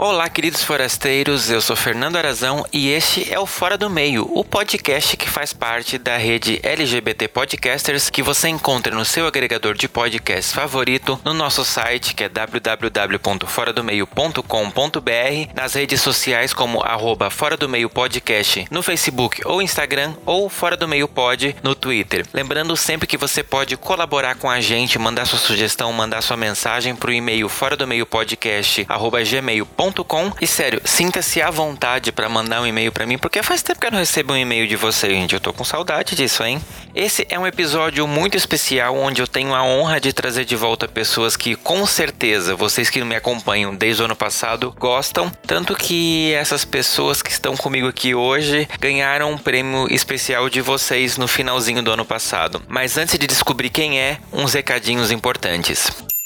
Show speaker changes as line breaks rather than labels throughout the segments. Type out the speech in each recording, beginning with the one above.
Olá, queridos forasteiros, eu sou Fernando Arazão e este é o Fora do Meio, o podcast que faz parte da rede LGBT Podcasters que você encontra no seu agregador de podcasts favorito, no nosso site que é www.foradomeio.com.br, nas redes sociais como arroba Fora do Meio Podcast no Facebook ou Instagram ou Fora do Meio Pod no Twitter. Lembrando sempre que você pode colaborar com a gente, mandar sua sugestão, mandar sua mensagem para o e-mail fora do meio podcast arroba gmail.com gmail.com. E sério, sinta-se à vontade para mandar um e-mail para mim, porque faz tempo que eu não recebo um e-mail de você, gente. Eu tô com saudade disso, hein? Esse é um episódio muito especial onde eu tenho a honra de trazer de volta pessoas que com certeza vocês que me acompanham desde o ano passado gostam, tanto que essas pessoas que estão comigo aqui hoje ganharam um prêmio especial de vocês no finalzinho do ano passado. Mas antes de descobrir quem é, uns recadinhos importantes.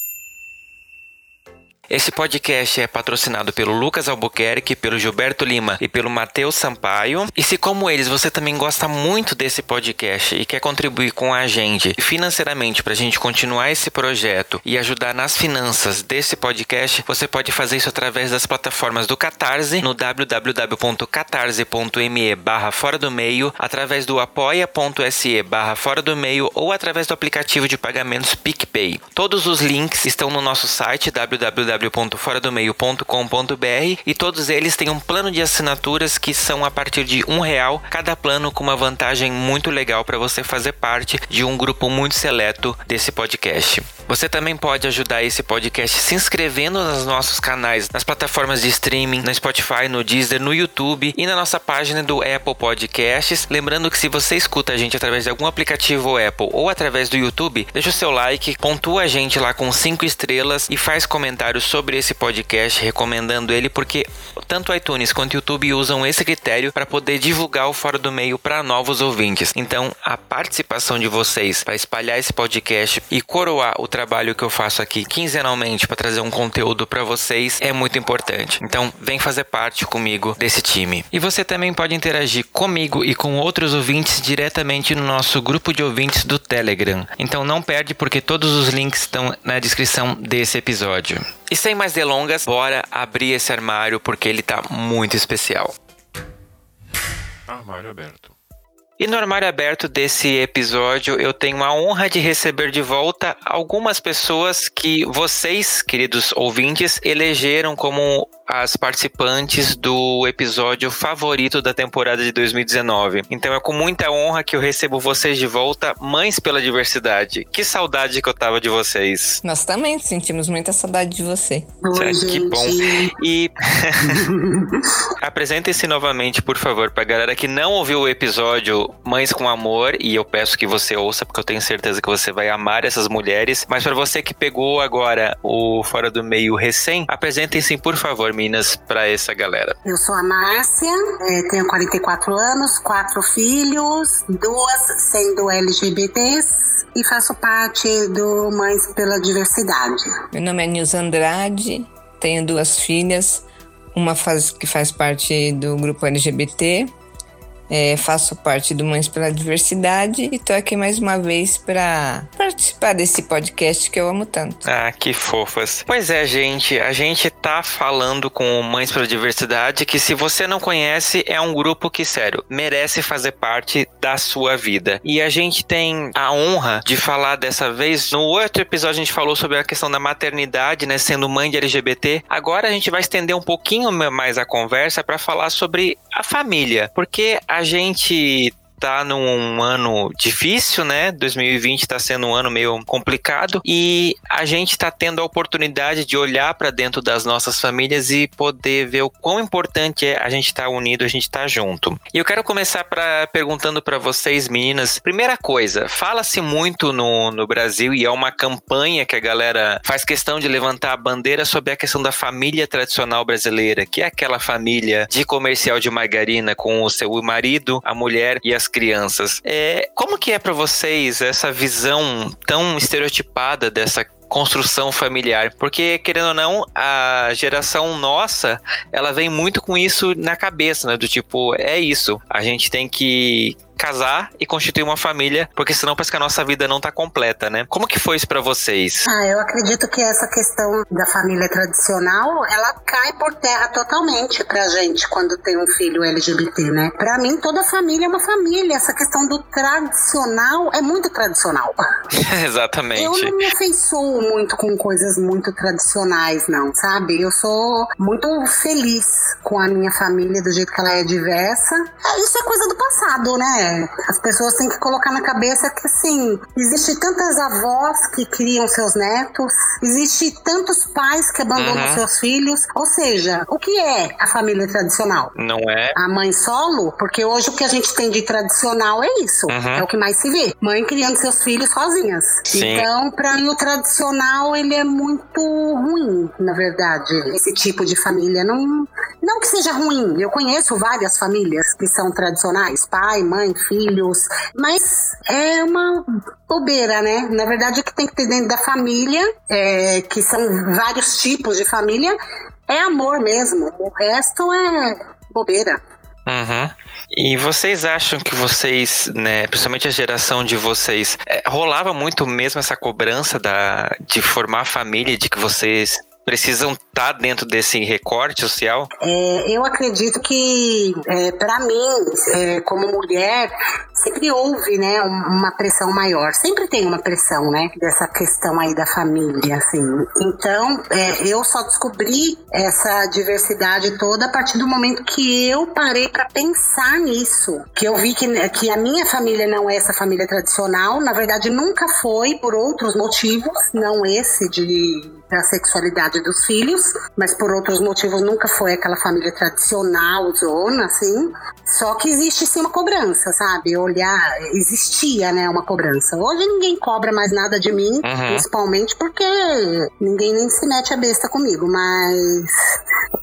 Esse podcast é patrocinado pelo Lucas Albuquerque, pelo Gilberto Lima e pelo Matheus Sampaio. E se, como eles, você também gosta muito desse podcast e quer contribuir com a gente financeiramente para a gente continuar esse projeto e ajudar nas finanças desse podcast, você pode fazer isso através das plataformas do Catarse no www.catarse.me barra fora do meio, através do apoia.se barra fora do meio ou através do aplicativo de pagamentos PicPay. Todos os links estão no nosso site www www.foradomeio.com.br e todos eles têm um plano de assinaturas que são a partir de um real, cada plano com uma vantagem muito legal para você fazer parte de um grupo muito seleto desse podcast. Você também pode ajudar esse podcast se inscrevendo nos nossos canais, nas plataformas de streaming, no Spotify, no Deezer, no YouTube e na nossa página do Apple Podcasts. Lembrando que se você escuta a gente através de algum aplicativo Apple ou através do YouTube, deixa o seu like, pontua a gente lá com 5 estrelas e faz comentários sobre esse podcast, recomendando ele, porque tanto iTunes quanto YouTube usam esse critério para poder divulgar o Fora do Meio para novos ouvintes. Então, a participação de vocês para espalhar esse podcast e coroar o trabalho que eu faço aqui quinzenalmente para trazer um conteúdo para vocês é muito importante. Então, vem fazer parte comigo desse time. E você também pode interagir comigo e com outros ouvintes diretamente no nosso grupo de ouvintes do Telegram. Então, não perde porque todos os links estão na descrição desse episódio. E sem mais delongas, bora abrir esse armário porque ele tá muito especial.
Armário aberto.
E no armário aberto desse episódio, eu tenho a honra de receber de volta algumas pessoas que vocês, queridos ouvintes, elegeram como as participantes do episódio favorito da temporada de 2019. Então é com muita honra que eu recebo vocês de volta, Mães pela Diversidade. Que saudade que eu tava de vocês.
Nós também sentimos muita saudade de você.
Oi, que bom. E apresentem-se novamente, por favor, pra galera que não ouviu o episódio Mães com Amor, e eu peço que você ouça, porque eu tenho certeza que você vai amar essas mulheres. Mas para você que pegou agora o Fora do Meio recém, apresentem-se, por favor, Minas, para essa galera.
Eu sou a Márcia, é, tenho 44 anos, quatro filhos, duas sendo LGBTs e faço parte do Mães pela Diversidade.
Meu nome é Nilza Andrade, tenho duas filhas, uma faz, que faz parte do grupo LGBT é, faço parte do Mães pela Diversidade e tô aqui mais uma vez para participar desse podcast que eu amo tanto.
Ah, que fofas. Pois é, gente, a gente tá falando com Mães pela Diversidade que se você não conhece, é um grupo que, sério, merece fazer parte da sua vida. E a gente tem a honra de falar dessa vez. No outro episódio a gente falou sobre a questão da maternidade, né, sendo mãe de LGBT. Agora a gente vai estender um pouquinho mais a conversa para falar sobre a família, porque a gente tá num ano difícil, né? 2020 tá sendo um ano meio complicado e a gente tá tendo a oportunidade de olhar para dentro das nossas famílias e poder ver o quão importante é a gente estar tá unido, a gente estar tá junto. E eu quero começar para perguntando para vocês, meninas. Primeira coisa, fala-se muito no, no Brasil e é uma campanha que a galera faz questão de levantar a bandeira sobre a questão da família tradicional brasileira, que é aquela família de comercial de margarina com o seu marido, a mulher e as crianças. É, como que é para vocês essa visão tão estereotipada dessa construção familiar. Porque, querendo ou não, a geração nossa, ela vem muito com isso na cabeça, né? Do tipo, é isso. A gente tem que casar e constituir uma família, porque senão parece que a nossa vida não tá completa, né? Como que foi isso para vocês?
Ah, eu acredito que essa questão da família tradicional, ela cai por terra totalmente pra gente quando tem um filho LGBT, né? Pra mim, toda família é uma família. Essa questão do tradicional é muito tradicional.
Exatamente.
Eu não me afeiçoo muito com coisas muito tradicionais, não, sabe? Eu sou muito feliz com a minha família do jeito que ela é diversa. É, isso é coisa do passado, né? As pessoas têm que colocar na cabeça que, assim, existe tantas avós que criam seus netos, existe tantos pais que abandonam uhum. seus filhos. Ou seja, o que é a família tradicional?
Não é?
A mãe solo? Porque hoje o que a gente tem de tradicional é isso. Uhum. É o que mais se vê. Mãe criando seus filhos sozinhas. Sim. Então, para mim, o tradicional, ele é muito ruim, na verdade. Esse tipo de família. Não, não que seja ruim. Eu conheço várias famílias que são tradicionais. Pai, mãe, filhos, mas é uma bobeira, né? Na verdade, o que tem que ter dentro da família, é, que são vários tipos de família, é amor mesmo. O resto é bobeira.
Uhum. E vocês acham que vocês, né, principalmente a geração de vocês, é, rolava muito mesmo essa cobrança da, de formar família, de que vocês precisam estar tá dentro desse recorte social?
É, eu acredito que, é, para mim, é, como mulher, sempre houve, né, uma pressão maior. Sempre tem uma pressão, né, dessa questão aí da família, assim. Então, é, eu só descobri essa diversidade toda a partir do momento que eu parei para pensar nisso. Que eu vi que, que a minha família não é essa família tradicional. Na verdade, nunca foi por outros motivos, não esse de da sexualidade dos filhos, mas por outros motivos nunca foi aquela família tradicional, zona, assim. Só que existe sim uma cobrança, sabe? Olhar, existia, né, uma cobrança. Hoje ninguém cobra mais nada de mim, uhum. principalmente porque ninguém nem se mete a besta comigo, mas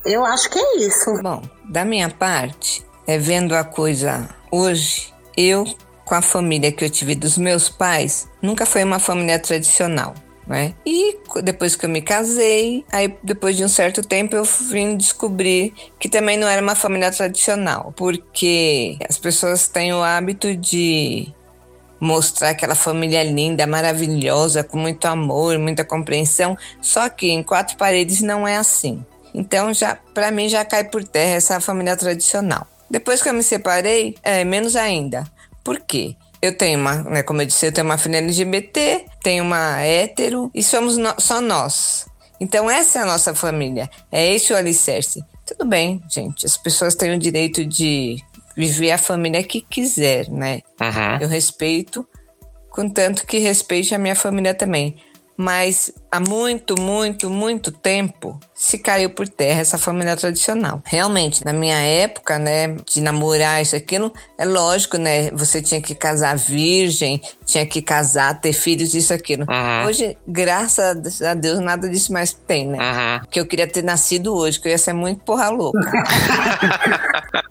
eu acho que é isso.
Bom, da minha parte, é vendo a coisa hoje, eu com a família que eu tive dos meus pais, nunca foi uma família tradicional né? E depois que eu me casei, aí depois de um certo tempo eu vim descobrir que também não era uma família tradicional, porque as pessoas têm o hábito de mostrar aquela família linda, maravilhosa, com muito amor, muita compreensão, só que em quatro paredes não é assim. Então já para mim já cai por terra essa família tradicional. Depois que eu me separei, é menos ainda. Por quê? Eu tenho uma, né, como eu disse, eu tenho uma filha LGBT, tenho uma hétero e somos no, só nós. Então essa é a nossa família, é esse o alicerce. Tudo bem, gente, as pessoas têm o direito de viver a família que quiser, né? Uhum. Eu respeito, contanto que respeite a minha família também mas há muito, muito, muito tempo se caiu por terra essa família tradicional. Realmente, na minha época, né, de namorar isso aquilo, é lógico, né, você tinha que casar virgem, tinha que casar, ter filhos, isso aquilo. Uhum. Hoje, graças a Deus, nada disso mais tem, né? Uhum. Que eu queria ter nascido hoje, que eu ia ser muito porra louca.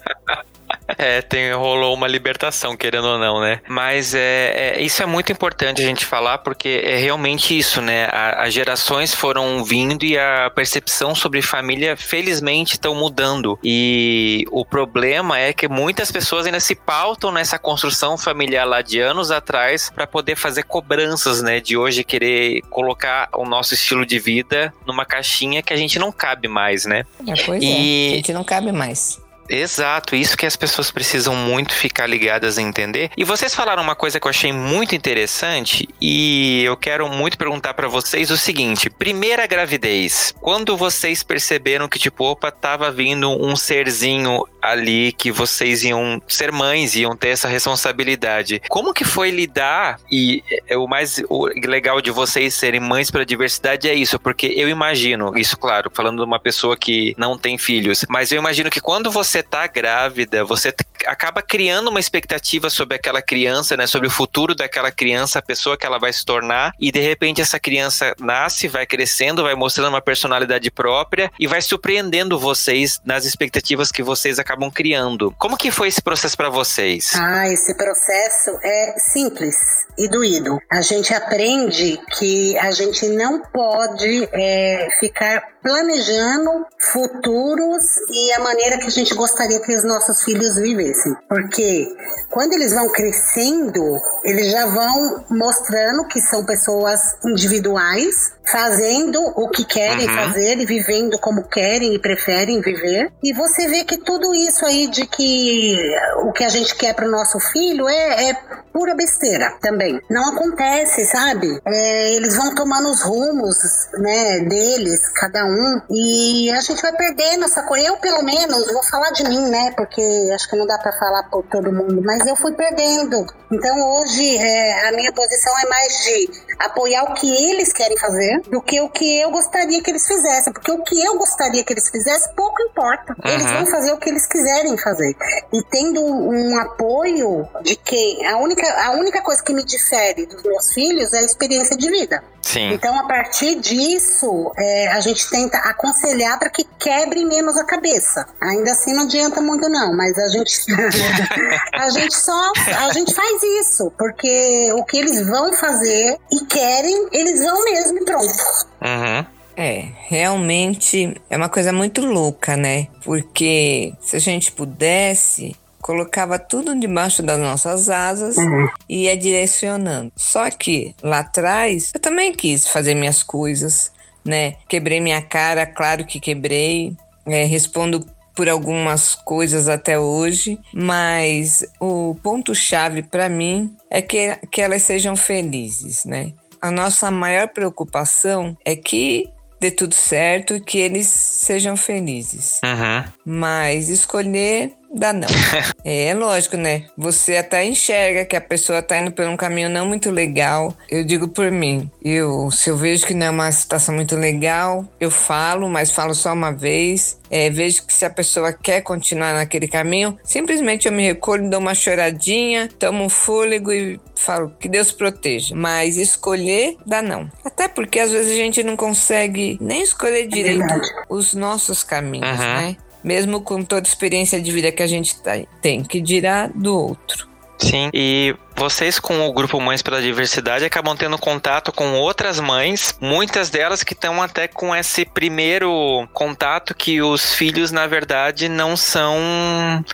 É, tem, rolou uma libertação, querendo ou não, né? Mas é, é, isso é muito importante a gente falar, porque é realmente isso, né? as gerações foram vindo e a percepção sobre família, felizmente, estão mudando. E o problema é que muitas pessoas ainda se pautam nessa construção familiar lá de anos atrás para poder fazer cobranças, né? De hoje querer colocar o nosso estilo de vida numa caixinha que a gente não cabe mais, né?
É, pois e... é, a gente não cabe mais.
Exato, isso que as pessoas precisam muito ficar ligadas a entender. E vocês falaram uma coisa que eu achei muito interessante e eu quero muito perguntar para vocês o seguinte: primeira gravidez, quando vocês perceberam que tipo, opa, tava vindo um serzinho ali que vocês iam ser mães, iam ter essa responsabilidade. Como que foi lidar e é, o mais legal de vocês serem mães para diversidade é isso, porque eu imagino, isso claro, falando de uma pessoa que não tem filhos, mas eu imagino que quando você tá grávida, você acaba criando uma expectativa sobre aquela criança, né, sobre o futuro daquela criança, a pessoa que ela vai se tornar, e de repente essa criança nasce, vai crescendo, vai mostrando uma personalidade própria e vai surpreendendo vocês nas expectativas que vocês acabam criando. Como que foi esse processo para vocês?
Ah, esse processo é simples e doído. A gente aprende que a gente não pode é, ficar planejando futuros e a maneira que a gente gostaria que os nossos filhos vivessem. Porque quando eles vão crescendo, eles já vão mostrando que são pessoas individuais, fazendo o que querem uhum. fazer e vivendo como querem e preferem viver. E você vê que tudo isso aí de que o que a gente quer para o nosso filho é, é pura besteira também. Não acontece, sabe? É, eles vão tomando os rumos, né, deles, cada um, e a gente vai perdendo essa coisa. Eu, pelo menos, vou falar de mim, né, porque acho que não dá para falar por todo mundo, mas eu fui perdendo. Então, hoje, é, a minha posição é mais de apoiar o que eles querem fazer do que o que eu gostaria que eles fizessem, porque o que eu gostaria que eles fizessem, pouco importa. Uhum. Eles vão fazer o que eles quiserem fazer. E tendo um apoio de quem a única a única coisa que me difere dos meus filhos é a experiência de vida.
Sim.
Então, a partir disso, é, a gente tenta aconselhar para que quebre menos a cabeça. Ainda assim, não adianta muito, não, mas a gente, a gente só a gente faz isso, porque o que eles vão fazer e querem, eles vão mesmo e pronto.
Uhum.
É, realmente é uma coisa muito louca, né? Porque se a gente pudesse, colocava tudo debaixo das nossas asas uhum. e ia direcionando. Só que lá atrás eu também quis fazer minhas coisas, né? Quebrei minha cara, claro que quebrei. É, respondo por algumas coisas até hoje, mas o ponto chave para mim é que, que elas sejam felizes, né? A nossa maior preocupação é que dê tudo certo e que eles sejam felizes.
Uhum.
Mas escolher Dá não. é, lógico, né? Você até enxerga que a pessoa tá indo por um caminho não muito legal. Eu digo por mim. Eu, se eu vejo que não é uma situação muito legal, eu falo, mas falo só uma vez. É, vejo que se a pessoa quer continuar naquele caminho, simplesmente eu me recolho, dou uma choradinha, tomo um fôlego e falo que Deus proteja. Mas escolher dá não. Até porque às vezes a gente não consegue nem escolher direito os nossos caminhos, uhum. né? Mesmo com toda a experiência de vida que a gente tem, que dirá do outro.
Sim, e vocês com o grupo Mães pela Diversidade acabam tendo contato com outras mães, muitas delas que estão até com esse primeiro contato que os filhos na verdade não são,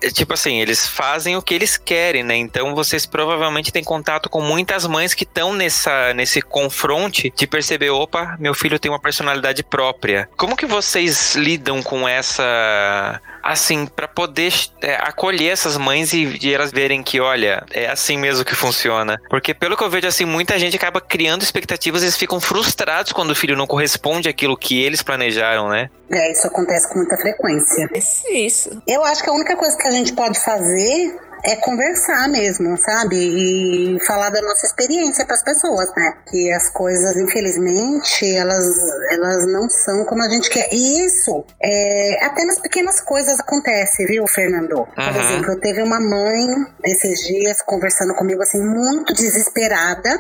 é, tipo assim, eles fazem o que eles querem, né? Então vocês provavelmente têm contato com muitas mães que estão nessa nesse confronte de perceber, opa, meu filho tem uma personalidade própria. Como que vocês lidam com essa assim, para poder é, acolher essas mães e, e, elas verem que, olha, é assim mesmo que funciona. Porque pelo que eu vejo, assim, muita gente acaba criando expectativas e eles ficam frustrados quando o filho não corresponde àquilo que eles planejaram, né?
É, isso acontece com muita frequência.
É isso.
Eu acho que a única coisa que a gente pode fazer é conversar mesmo, sabe? E falar da nossa experiência para as pessoas, né? Que as coisas, infelizmente, elas, elas não são como a gente quer. E isso, é, até nas pequenas coisas acontece, viu, Fernando? Uhum. Por exemplo, teve uma mãe esses dias conversando comigo assim, muito desesperada,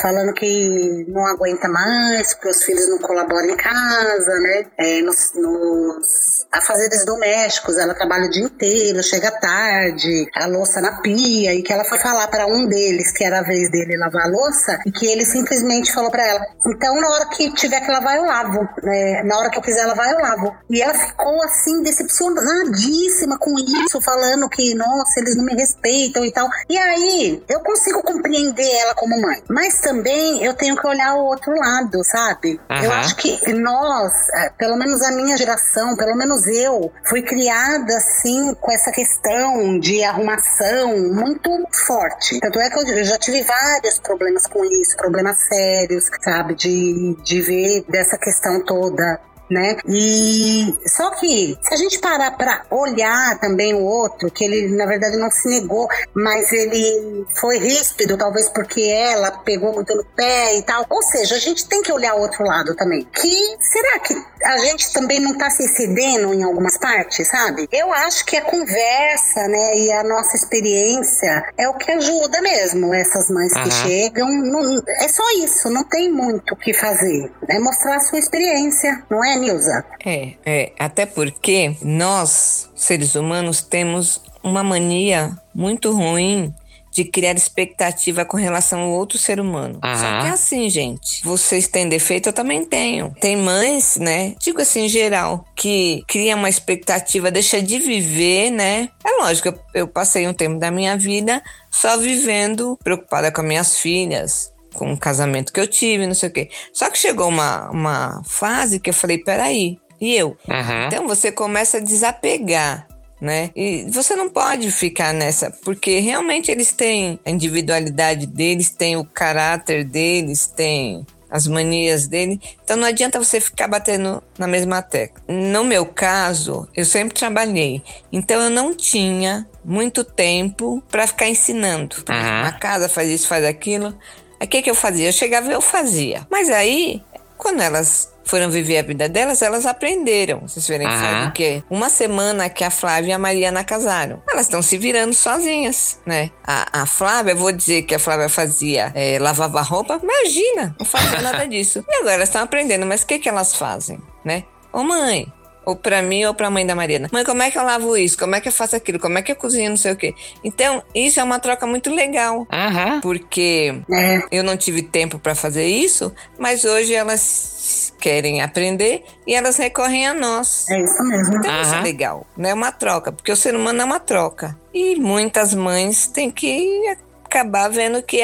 falando que não aguenta mais, porque os filhos não colaboram em casa, né? É, nos, nos afazeres domésticos, ela trabalha o dia inteiro, chega tarde, a louça na pia, e que ela foi falar para um deles que era a vez dele lavar a louça, e que ele simplesmente falou para ela: então na hora que tiver que lavar, eu lavo. É, na hora que eu quiser lavar, eu lavo. E ela ficou assim, decepcionadíssima com isso, falando que, nossa, eles não me respeitam e tal. E aí, eu consigo compreender ela como mãe. Mas também eu tenho que olhar o outro lado, sabe? Uhum. Eu acho que nós, é, pelo menos a minha geração, pelo menos eu, fui criada assim com essa questão de arrumação muito forte. Tanto é que eu já tive vários problemas com isso, problemas sérios, sabe? De, de ver dessa questão toda né? E só que se a gente parar para olhar também o outro, que ele na verdade não se negou, mas ele foi ríspido, talvez porque ela pegou muito no pé e tal. Ou seja, a gente tem que olhar o outro lado também. Que será que a gente também não tá se cedendo em algumas partes, sabe? Eu acho que a conversa, né, e a nossa experiência é o que ajuda mesmo essas mães uhum. que chegam. Não, é só isso, não tem muito o que fazer. É mostrar a sua experiência, não é, Nilza?
É, é, até porque nós, seres humanos, temos uma mania muito ruim de criar expectativa com relação ao outro ser humano. Uhum. Só que é assim, gente. Vocês têm defeito, eu também tenho. Tem mães, né? Digo assim, em geral, que cria uma expectativa, deixa de viver, né? É lógico, eu, eu passei um tempo da minha vida só vivendo, preocupada com as minhas filhas, com o casamento que eu tive, não sei o quê. Só que chegou uma, uma fase que eu falei, peraí, e eu? Uhum. Então você começa a desapegar. Né? E você não pode ficar nessa, porque realmente eles têm a individualidade deles, têm o caráter deles, têm as manias dele. Então não adianta você ficar batendo na mesma tecla. No meu caso, eu sempre trabalhei, então eu não tinha muito tempo para ficar ensinando. Uhum. A casa faz isso, faz aquilo. O que, que eu fazia? Eu chegava e eu fazia. Mas aí, quando elas foram viver a vida delas, elas aprenderam. Vocês verem uhum. sabe o quê? Uma semana que a Flávia e a Mariana casaram. Elas estão se virando sozinhas, né? A, a Flávia, vou dizer que a Flávia fazia, é, lavava roupa. Imagina, não fazia nada disso. E agora elas estão aprendendo, mas o que, que elas fazem, né? Ô mãe, ou para mim ou para a mãe da Mariana. Mãe, como é que eu lavo isso? Como é que eu faço aquilo? Como é que eu cozinho não sei o quê? Então, isso é uma troca muito legal. Uhum. Porque é. eu não tive tempo para fazer isso, mas hoje elas querem aprender e elas recorrem a nós.
É isso mesmo.
Então, uhum. isso é legal. Não é uma troca, porque o ser humano é uma troca. E muitas mães têm que acabar vendo que,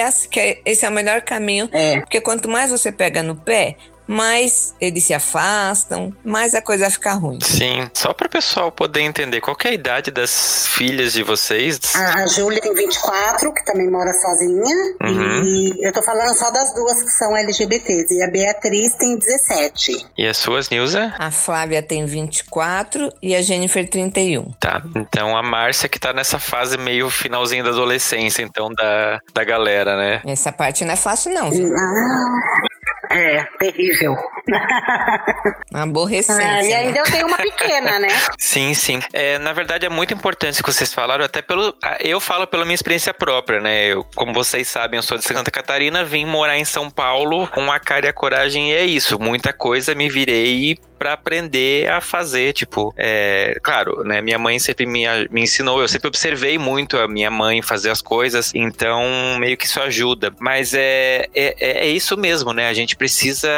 esse é o melhor caminho. É. Porque quanto mais você pega no pé, mais eles se afastam, mais a coisa fica ruim.
Sim, só para o pessoal poder entender qual é a idade das filhas de vocês.
A Júlia tem 24, que também mora sozinha, uhum. e eu tô falando só das duas que são LGBTs, e a Beatriz tem 17.
E as suas, Nilza?
A Flávia tem 24 e a Jennifer 31.
Tá, então a Márcia que tá nessa fase meio finalzinho da adolescência, então, da, da galera, né?
Essa parte não é fácil não, viu?
Não. É, terrível.
Aborrecente.
Ah, e ainda né? eu tenho uma pequena, né?
sim, sim. É, na verdade, é muito importante o que vocês falaram, até pelo. Eu falo pela minha experiência própria, né? Eu, como vocês sabem, eu sou de Santa Catarina, vim morar em São Paulo com a cara e a coragem, e é isso. Muita coisa me virei para aprender a fazer, tipo, é, claro, né, minha mãe sempre me, me ensinou, eu sempre observei muito a minha mãe fazer as coisas, então meio que isso ajuda, mas é, é, é isso mesmo, né, a gente precisa,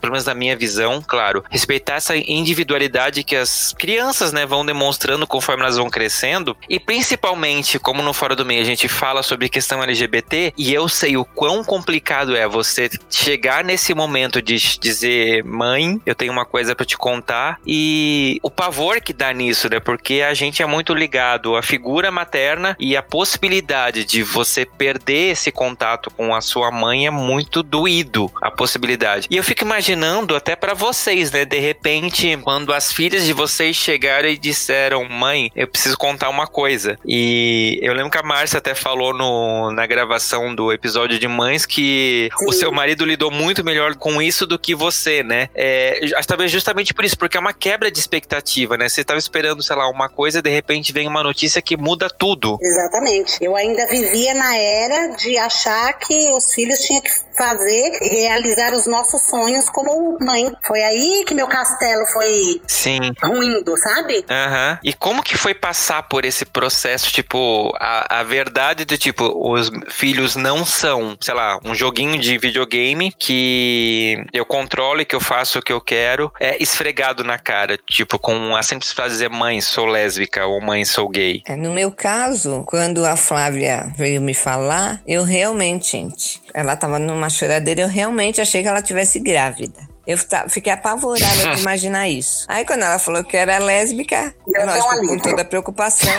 pelo menos na minha visão, claro, respeitar essa individualidade que as crianças, né, vão demonstrando conforme elas vão crescendo, e principalmente, como no Fora do Meio a gente fala sobre questão LGBT, e eu sei o quão complicado é você chegar nesse momento de dizer, mãe, eu tenho uma coisa coisa para te contar e o pavor que dá nisso, né? Porque a gente é muito ligado à figura materna e a possibilidade de você perder esse contato com a sua mãe é muito doído, a possibilidade. E eu fico imaginando até para vocês, né? De repente, quando as filhas de vocês chegaram e disseram, mãe, eu preciso contar uma coisa. E eu lembro que a Márcia até falou no, na gravação do episódio de mães que Sim. o seu marido lidou muito melhor com isso do que você, né? É, talvez justamente por isso, porque é uma quebra de expectativa, né? Você estava esperando, sei lá, uma coisa, de repente vem uma notícia que muda tudo.
Exatamente. Eu ainda vivia na era de achar que os filhos tinham que fazer realizar os nossos sonhos como mãe. Foi aí que meu castelo foi
Sim.
ruindo, sabe?
Aham. E como que foi passar por esse processo, tipo, a, a verdade do tipo, os filhos não são, sei lá, um joguinho de videogame que eu controlo e que eu faço o que eu quero, é esfregado na cara, tipo, com a simples frase dizer mãe, sou lésbica ou mãe, sou gay.
É, no meu caso, quando a Flávia veio me falar, eu realmente, gente, ela tava numa choradeira, eu realmente achei que ela tivesse grávida. Eu fiquei apavorada de imaginar isso. Aí quando ela falou que era lésbica,
Deu
lógico, com
alívio.
toda a preocupação,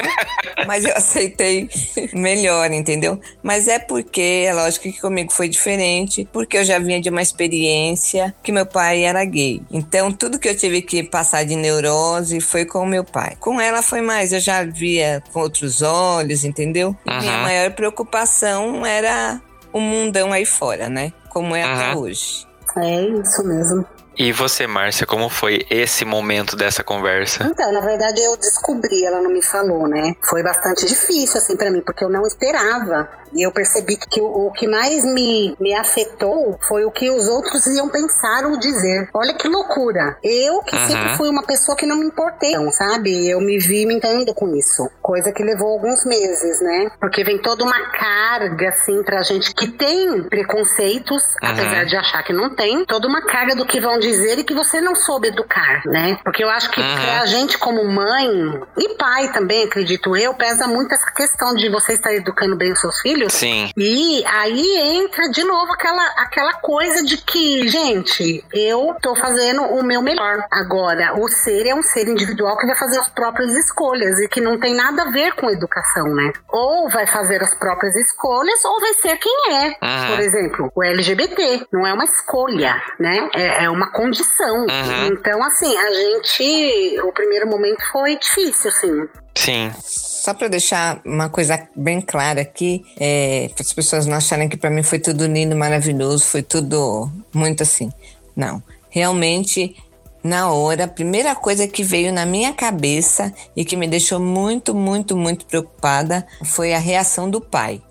mas eu aceitei melhor, entendeu? Mas é porque, é lógico que comigo foi diferente, porque eu já vinha de uma experiência que meu pai era gay. Então tudo que eu tive que passar de neurose foi com meu pai. Com ela foi mais, eu já via com outros olhos, entendeu? E minha
Aham.
maior preocupação era o mundão aí fora, né? Como é até hoje.
É isso mesmo.
E você, Márcia, como foi esse momento dessa conversa?
Então, na verdade, eu descobri, ela não me falou, né? Foi bastante difícil, assim, pra mim, porque eu não esperava. E eu percebi que o, o que mais me, me afetou foi o que os outros iam pensar ou dizer. Olha que loucura. Eu, que
Uhum.
sempre fui uma pessoa que não me importei, então, sabe? Eu me vi me entendendo com isso. Coisa que levou alguns meses, né? Porque vem toda uma carga, assim, pra gente que tem preconceitos, apesar de achar que não tem, toda uma carga do que vão dizer e que você não soube educar, né? Porque eu acho que
Uhum.
pra gente como mãe e pai também, acredito eu, pesa muito essa questão de você estar educando bem os seus filhos.
Sim.
E aí entra de novo aquela, aquela coisa de que, gente, eu tô fazendo o meu melhor. Agora, o ser é um ser individual que vai fazer as próprias escolhas e que não tem nada a ver com educação, né? Ou vai fazer as próprias escolhas ou vai ser quem é.
Uhum.
Por exemplo, o LGBT não é uma escolha, né? É, é uma condição.
Uhum.
Então, assim, a gente. O primeiro momento foi difícil, assim.
Sim.
Só para deixar uma coisa bem clara aqui, é, para as pessoas não acharem que para mim foi tudo lindo, maravilhoso, foi tudo muito assim. Não. Realmente, na hora, a primeira coisa que veio na minha cabeça e que me deixou muito, muito, muito preocupada foi a reação do pai,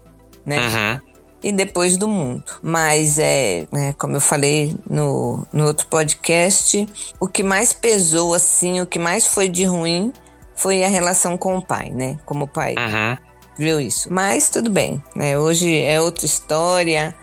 né?
Uhum.
E depois do mundo. Mas é, é, como eu falei no, no outro podcast, o que mais pesou assim, o que mais foi de ruim foi a relação com o pai, né? Como o pai
Uhum.
viu isso. Mas tudo bem, né? Hoje é outra história.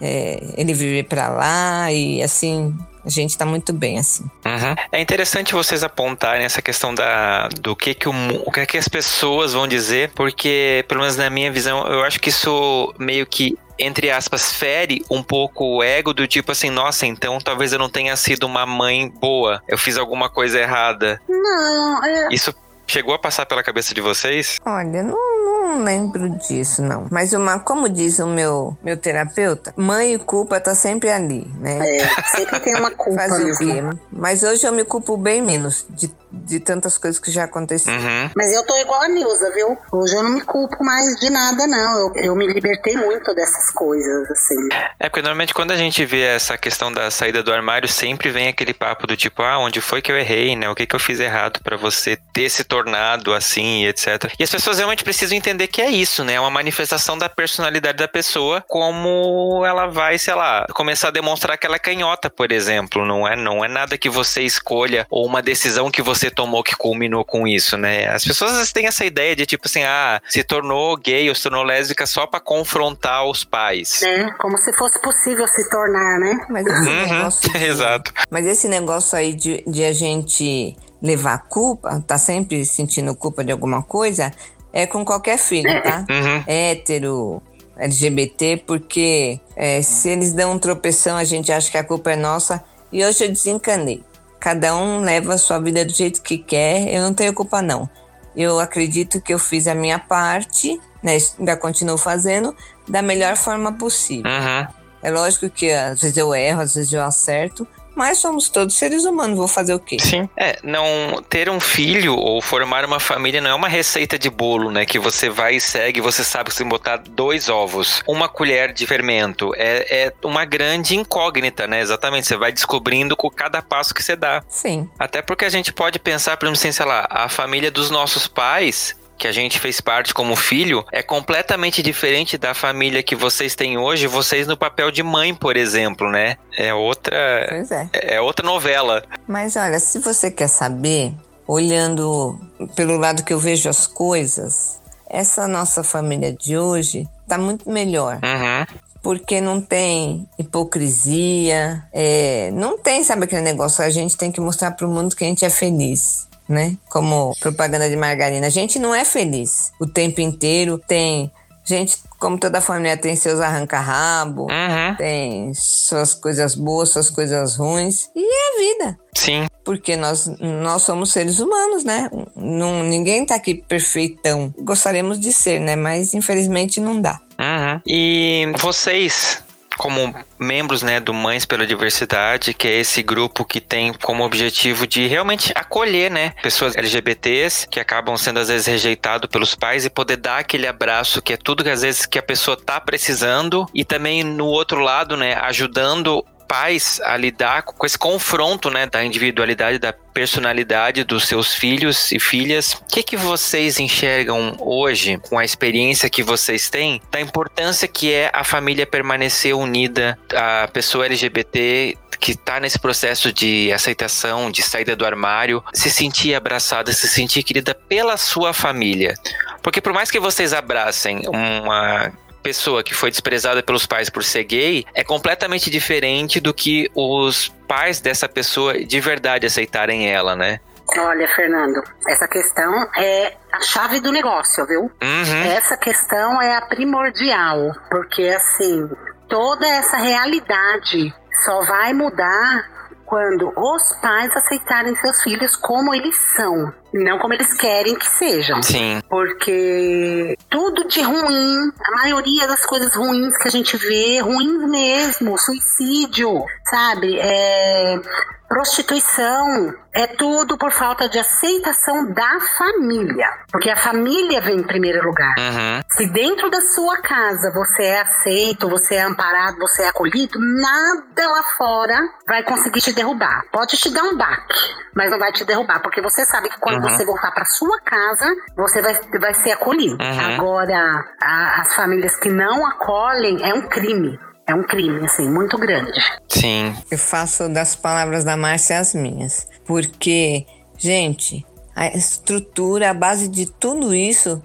É, ele vive pra lá e assim a gente tá muito bem assim.
Uhum. É interessante vocês apontarem essa questão da, do que que, o, o que que as pessoas vão dizer, porque, pelo menos na minha visão, eu acho que isso meio que, entre aspas, fere um pouco o ego do tipo assim, nossa, então talvez eu não tenha sido uma mãe boa, eu fiz alguma coisa errada.
Não, é,
Isso chegou a passar pela cabeça de vocês?
Olha, não, não lembro disso, não. Mas uma, como diz o meu, meu terapeuta, mãe e culpa tá sempre ali, né?
é, sempre tem uma culpa
Fazer o
mesmo.
quê? Mas hoje eu me culpo bem menos de, de tantas coisas que já aconteceram.
Uhum.
Mas eu tô igual a Nilza, viu? Hoje eu não me culpo mais de nada, não. Eu, eu me libertei muito dessas coisas, assim.
É, porque normalmente quando a gente vê essa questão da saída do armário, sempre vem aquele papo do tipo, ah, onde foi que eu errei, né? O que que eu fiz errado pra você ter se tornado assim e etc. E as pessoas realmente precisam entender que é isso, né? É uma manifestação da personalidade da pessoa, como ela vai, sei lá, começar a demonstrar que ela é canhota, por exemplo. Não é, não é nada que você escolha ou uma decisão que você tomou que culminou com isso, né? As pessoas às vezes têm essa ideia de tipo assim, ah, se tornou gay ou se tornou lésbica só pra confrontar os pais.
Né? Como se fosse possível se tornar, né?
Mas esse
Uhum,
negócio de-
exato.
Mas esse negócio aí de, de a gente levar culpa, tá sempre sentindo culpa de alguma coisa, é com qualquer filho, tá?
Uhum.
Hétero, LGBT, porque é, se eles dão um tropeção, a gente acha que a culpa é nossa. E hoje eu desencanei. Cada um leva a sua vida do jeito que quer, eu não tenho culpa, não. Eu acredito que eu fiz a minha parte, né, ainda continuo fazendo, da melhor forma possível.
Uhum.
É lógico que às vezes eu erro, às vezes eu acerto, mas somos todos seres humanos, vou fazer o quê?
Sim. É, não ter um filho ou formar uma família não é uma receita de bolo, né? Que você vai e segue, você sabe que você tem que botar dois ovos, uma colher de fermento. É, é uma grande incógnita, né? Exatamente. Você vai descobrindo com cada passo que você dá.
Sim.
Até porque a gente pode pensar, por exemplo, assim, sei lá, a família dos nossos pais que a gente fez parte como filho é completamente diferente da família que vocês têm hoje, vocês no papel de mãe, por exemplo, né? É outra.
Pois é.
É outra novela.
Mas olha, se você quer saber, olhando pelo lado que eu vejo as coisas, essa nossa família de hoje tá muito melhor.
Uhum.
Porque não tem hipocrisia, é, não tem, sabe aquele negócio? A gente tem que mostrar para o mundo que a gente é feliz né? Como propaganda de margarina. A gente não é feliz o tempo inteiro. Tem gente, como toda família, tem seus arranca-rabo,
uhum.
tem suas coisas boas, suas coisas ruins. E é a vida.
Sim.
Porque nós, nós somos seres humanos, né? Não, ninguém tá aqui perfeitão. Gostaríamos de ser, né? Mas infelizmente não dá.
Uhum. E vocês como membros né, do Mães pela Diversidade, que é esse grupo que tem como objetivo de realmente acolher né, pessoas LGBTs que acabam sendo às vezes rejeitados pelos pais e poder dar aquele abraço que é tudo que às vezes que a pessoa tá precisando. E também no outro lado, né, ajudando pais a lidar com esse confronto, né, da individualidade, da personalidade dos seus filhos e filhas. O que, que vocês enxergam hoje, com a experiência que vocês têm, da importância que é a família permanecer unida, a pessoa LGBT que está nesse processo de aceitação, de saída do armário, se sentir abraçada, se sentir querida pela sua família. Porque por mais que vocês abracem uma pessoa que foi desprezada pelos pais por ser gay é completamente diferente do que os pais dessa pessoa de verdade aceitarem ela, né?
Olha, Fernando, essa questão é a chave do negócio, viu?
Uhum.
Essa questão é a primordial, porque assim, toda essa realidade só vai mudar quando os pais aceitarem seus filhos como eles são, não como eles querem que sejam.
Sim.
Porque tudo de ruim, a maioria das coisas ruins que a gente vê, ruins mesmo, suicídio, sabe? É, prostituição, é tudo por falta de aceitação da família. Porque a família vem em primeiro lugar.
Uhum.
Se dentro da sua casa você é aceito, você é amparado, você é acolhido, nada lá fora vai conseguir te derrubar. Pode te dar um baque, mas não vai te derrubar. Porque você sabe que quando
Uhum.
você voltar para sua casa, você vai, vai ser acolhido.
Uhum.
Agora, a- as famílias que não acolhem é um crime. É um crime, assim, muito grande.
Sim.
Eu faço das palavras da Márcia as minhas. Porque, gente, a estrutura, a base de tudo isso,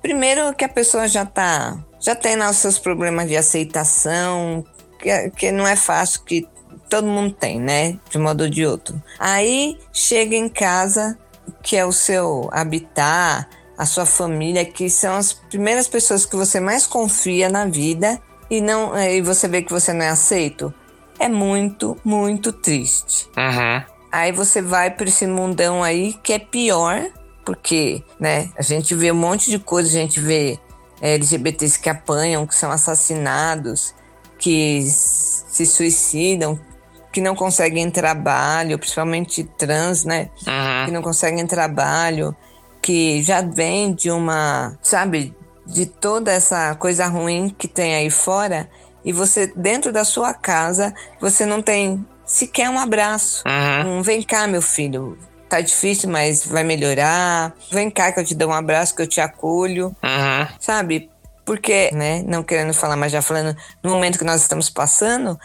primeiro que a pessoa já tá, já tem lá os seus problemas de aceitação, que, que não é fácil, que todo mundo tem, né? De um modo ou de outro. Aí chega em casa, que é o seu habitat, a sua família, que são as primeiras pessoas que você mais confia na vida e não e você vê que você não é aceito, é muito, muito triste.
Uhum.
Aí você vai para esse mundão aí que é pior, porque, né, a gente vê um monte de coisa, a gente vê é, LGBTs que apanham, que são assassinados, que se suicidam, que não conseguem trabalho, principalmente trans, né?
Uhum.
que não conseguem trabalho, que já vem de uma, sabe, de toda essa coisa ruim que tem aí fora, e você, dentro da sua casa, você não tem sequer um abraço.
Uhum.
Um vem cá, meu filho. Tá difícil, mas vai melhorar. Vem cá que eu te dou um abraço, que eu te acolho
Uhum.
sabe? Porque, né, não querendo falar, mas já falando, no momento que nós estamos passando,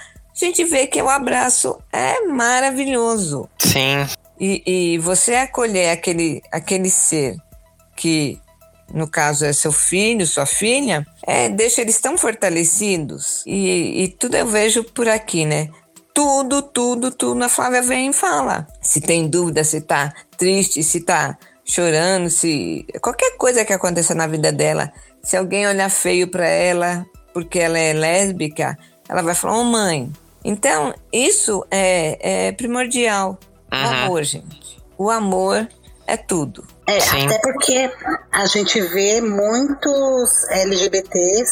a gente vê que o abraço é maravilhoso.
Sim.
E, e você acolher aquele, aquele ser que, no caso, é seu filho, sua filha, é, deixa eles tão fortalecidos. E, e tudo eu vejo por aqui, né? Tudo, tudo, tudo a Flávia vem e fala. Se tem dúvida, se tá triste, se tá chorando, se. qualquer coisa que aconteça na vida dela, se alguém olhar feio pra ela porque ela é lésbica, ela vai falar: Ô mãe. Então, isso é, é primordial. O
Uhum.
amor, gente. O amor é tudo.
É,
Sim.
até porque a gente vê muitos LGBTs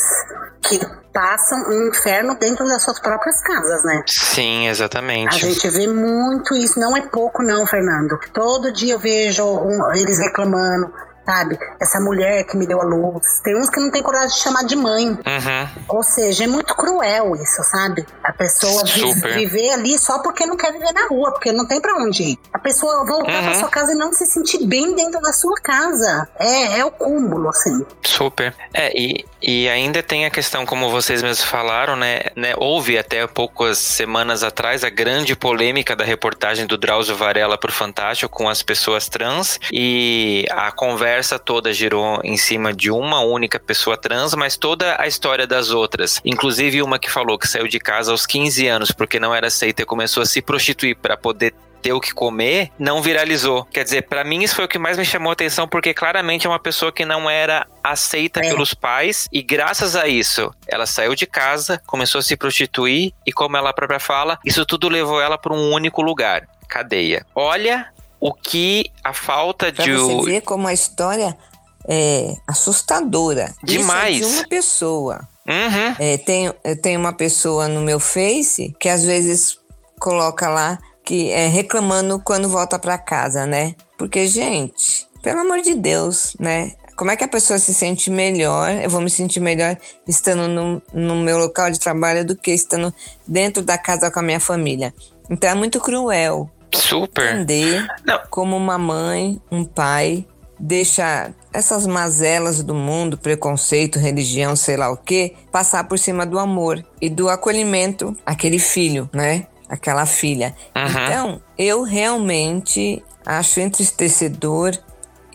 que passam um inferno dentro das suas próprias casas, né?
Sim,
A
exatamente.
gente vê muito isso, não é pouco não, Fernando. Todo dia eu vejo um- eles reclamando sabe? Essa mulher que me deu a luz. Tem uns que não tem coragem de chamar de mãe.
Uhum.
Ou seja, é muito cruel isso, sabe? A pessoa
Super.
viver ali só porque não quer viver na rua, porque não tem pra onde ir. A pessoa voltar
Uhum.
pra sua casa e não se sentir bem dentro da sua casa. É, é o cúmulo, assim.
Super. É, e, e ainda tem a questão, como vocês mesmos falaram, né, né? Houve até poucas semanas atrás a grande polêmica da reportagem do Drauzio Varela pro Fantástico com as pessoas trans. E a conversa toda girou em cima de uma única pessoa trans, mas toda a história das outras. Inclusive uma que falou que saiu de casa aos 15 anos porque não era aceita e começou a se prostituir para poder ter o que comer, não viralizou. Quer dizer, pra mim isso foi o que mais me chamou a atenção, porque claramente é uma pessoa que não era aceita
É.
pelos pais, e graças a isso, ela saiu de casa, começou a se prostituir, e como ela própria fala, isso tudo levou ela para um único lugar cadeia. Olha o que a falta
Pra
de.
você ver como a história é assustadora.
Demais.
Isso é de uma pessoa.
Uhum.
É, tem, eu tenho uma pessoa no meu Face que às vezes coloca lá que é reclamando quando volta pra casa, né? Porque, gente, pelo amor de Deus, né? Como é que a pessoa se sente melhor? Eu vou me sentir melhor estando no, no meu local de trabalho do que estando dentro da casa com a minha família. Então é muito cruel
Super.
entender
Não.
como uma mãe, um pai deixa essas mazelas do mundo, preconceito, religião, sei lá o quê, passar por cima do amor e do acolhimento àquele filho, né? Aquela filha.
Uhum.
Então, eu realmente acho entristecedor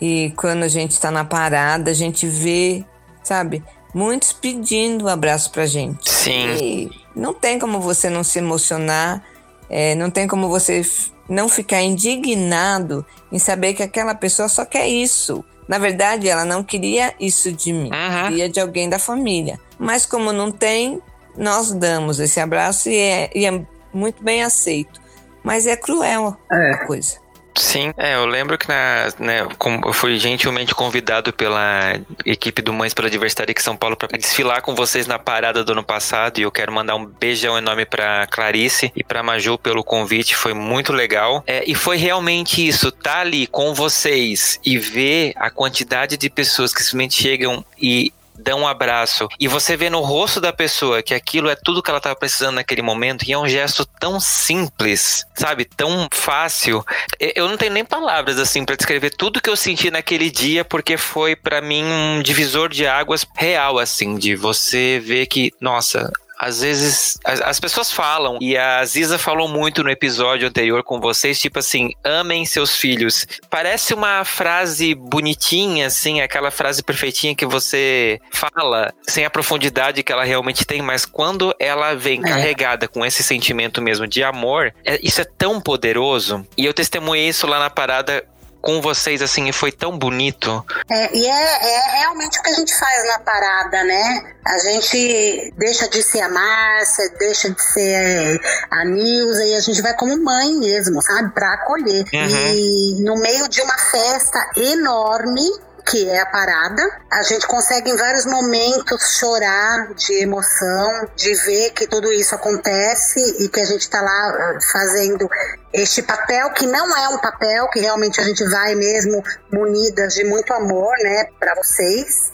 e quando a gente está na parada, a gente vê, sabe, muitos pedindo um abraço pra gente.
Sim.
E não tem como você não se emocionar, é, não tem como você não ficar indignado em saber que aquela pessoa só quer isso. Na verdade, ela não queria isso de mim,
Uhum.
queria de alguém da família. Mas como não tem, nós damos esse abraço e é, e é muito bem aceito. Mas é cruel a coisa.
Sim, é, eu lembro que na, né, eu fui gentilmente convidado pela equipe do Mães pela Diversidade aqui em São Paulo para desfilar com vocês na parada do ano passado e eu quero mandar um beijão enorme para Clarice e para Maju pelo convite, foi muito legal. É, e foi realmente isso, tá ali com vocês e ver a quantidade de pessoas que simplesmente chegam e dão um abraço e você vê no rosto da pessoa que aquilo é tudo que ela estava precisando naquele momento e é um gesto tão simples, sabe, tão fácil. Eu não tenho nem palavras assim para descrever tudo que eu senti naquele dia porque foi pra mim um divisor de águas real assim, de você ver que, nossa, às vezes as, as pessoas falam, e a Ziza falou muito no episódio anterior com vocês, tipo assim, amem seus filhos. Parece uma frase bonitinha, assim, aquela frase perfeitinha que você fala, sem a profundidade que ela realmente tem, mas quando ela vem
É.
carregada com esse sentimento mesmo de amor, é- isso é tão poderoso. E eu testemunhei isso lá na parada com vocês, assim, e foi tão bonito.
É, e é, é realmente o que a gente faz na parada, né? A gente deixa de ser a Márcia, deixa de ser a Nilza e a gente vai como mãe mesmo, sabe? Pra acolher.
Uhum.
E no meio de uma festa enorme, que é a parada, a gente consegue em vários momentos chorar de emoção, de ver que tudo isso acontece e que a gente tá lá eh, fazendo este papel que não é um papel, que realmente a gente vai mesmo munidas de muito amor, né, para vocês.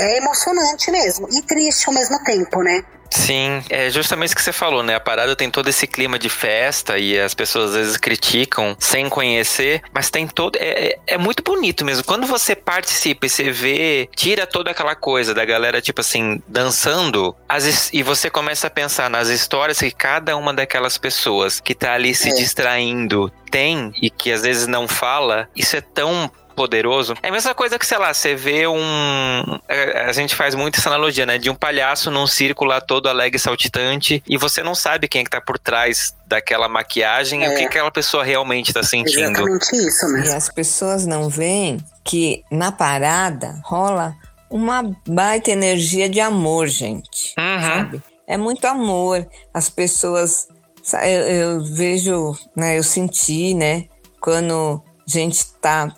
É emocionante mesmo e triste ao mesmo tempo, né?
Sim, é justamente o que você falou, né? A parada tem todo esse clima de festa e as pessoas às vezes criticam sem conhecer, mas tem todo. É, é- é muito bonito mesmo. Quando você participa e você vê, tira toda aquela coisa da galera, tipo assim, dançando, as e você começa a pensar nas histórias que cada uma daquelas pessoas que tá ali se
É.
distraindo tem e que às vezes não fala, isso é tão poderoso. É a mesma coisa que, sei lá, você vê um. é, A gente faz muito essa analogia, né? De um palhaço num circo lá todo alegre e saltitante e você não sabe quem é que tá por trás daquela maquiagem e o
É.
que aquela pessoa realmente tá sentindo.
Exatamente isso
E
mesmo.
as pessoas não veem que na parada rola uma baita energia de amor, gente.
Uhum.
sabe? É muito amor. As pessoas. Eu, eu vejo, né? Eu senti, né? Quando a gente tá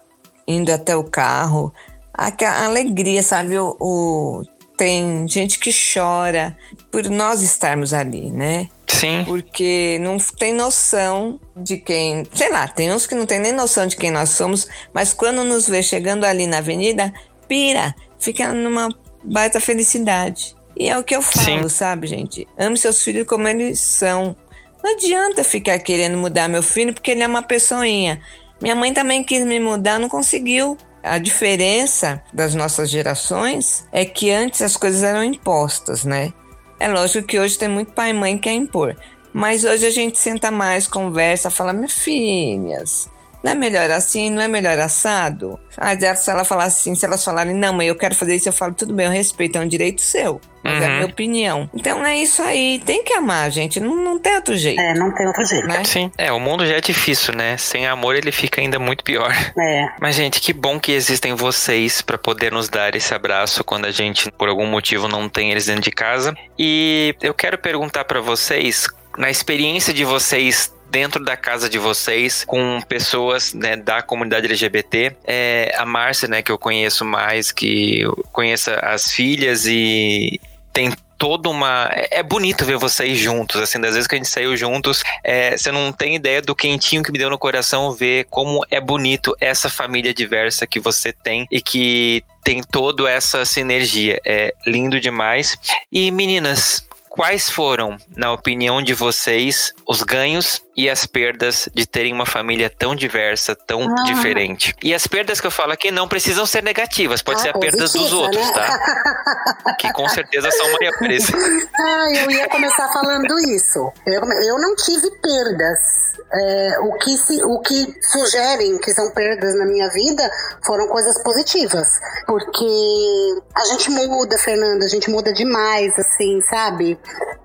indo até o carro, a alegria, sabe? O, o- tem gente que chora por nós estarmos ali, né?
Sim.
Porque não tem noção de quem. Sei lá, tem uns que não tem nem noção de quem nós somos, mas quando nos vê chegando ali na avenida, pira, fica numa baita felicidade. E é o que eu falo, Sim. sabe, gente? Ame seus filhos como eles são. Não adianta ficar querendo mudar meu filho porque ele é uma pessoinha. Minha mãe também quis me mudar, não conseguiu. A diferença das nossas gerações é que antes as coisas eram impostas, né? É lógico que hoje tem muito pai e mãe que quer impor. Mas hoje a gente senta mais, conversa, fala, minhas filhas, não é melhor assim? Não é melhor assado? Ah, se ela falar assim, se elas falarem, não, mãe, eu quero fazer isso, eu falo, tudo bem, eu respeito, é um direito seu. Mas uhum. é a minha uhum. opinião. Então é isso aí. Tem que amar, gente. Não, não tem outro jeito.
É, não tem outro jeito.
Né? Sim. É, o mundo já é difícil, né? Sem amor ele fica ainda muito pior.
É.
Mas, gente, que bom que existem vocês para poder nos dar esse abraço quando a gente, por algum motivo, não tem eles dentro de casa. E eu quero perguntar para vocês, na experiência de vocês dentro da casa de vocês com pessoas né, da comunidade LGBT. É, a Márcia, né, que eu conheço mais, que conheça as filhas e tem toda uma. É, é bonito ver vocês juntos, assim, das vezes que a gente saiu juntos, é, você não tem ideia do quentinho que me deu no coração ver como é bonito essa família diversa que você tem e que tem toda essa sinergia. É lindo demais. E meninas, quais foram, na opinião de vocês, os ganhos e as perdas de terem uma família tão diversa, tão ah. diferente? E as perdas que eu falo aqui não precisam ser negativas, pode ah, ser a perda dos outros, né? tá? que com certeza são maiores.
Ah, eu ia começar falando isso. Eu, eu não tive perdas é, o, que se, o que sugerem que são perdas na minha vida foram coisas positivas. Porque a gente muda, Fernanda, a gente muda demais, assim, sabe?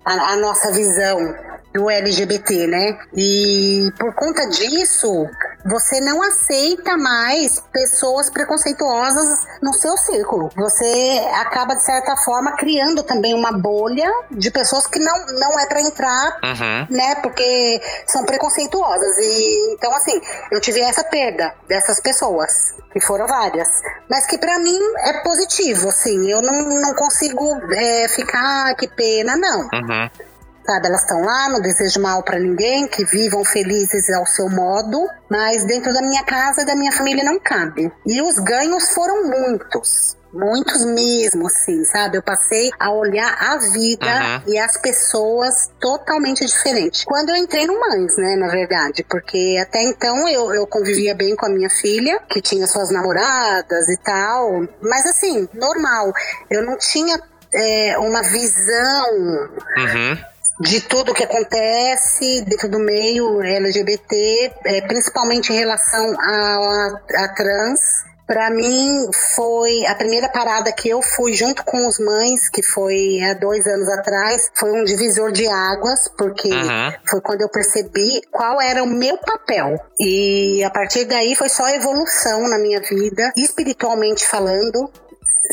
a, a nossa visão do LGBT, né? E por conta disso, você não aceita mais pessoas preconceituosas no seu círculo. Você acaba, de certa forma, criando também uma bolha de pessoas que não, não é para entrar, uhum. né? Porque são preconceituosas. E então, assim, eu tive essa perda dessas pessoas, que foram várias, mas que para mim é positivo, assim. Eu não, não consigo é, ficar, que pena, não. Uhum sabe? Elas estão lá, não desejo mal para ninguém, que vivam felizes ao seu modo, mas dentro da minha casa e da minha família não cabe. E os ganhos foram muitos. Muitos mesmo, assim, sabe? Eu passei a olhar a vida uhum. e as pessoas totalmente diferentes. Quando eu entrei no Mães, né, na verdade, porque até então eu, eu convivia bem com a minha filha, que tinha suas namoradas e tal, mas assim, normal. Eu não tinha é, uma visão. Uhum de tudo que acontece dentro do meio LGBT, é, principalmente em relação a trans. Para mim foi a primeira parada que eu fui junto com os mães, que foi há dois anos atrás, foi um divisor de águas, porque uhum. foi quando eu percebi qual era o meu papel. E a partir daí foi só evolução na minha vida, espiritualmente falando,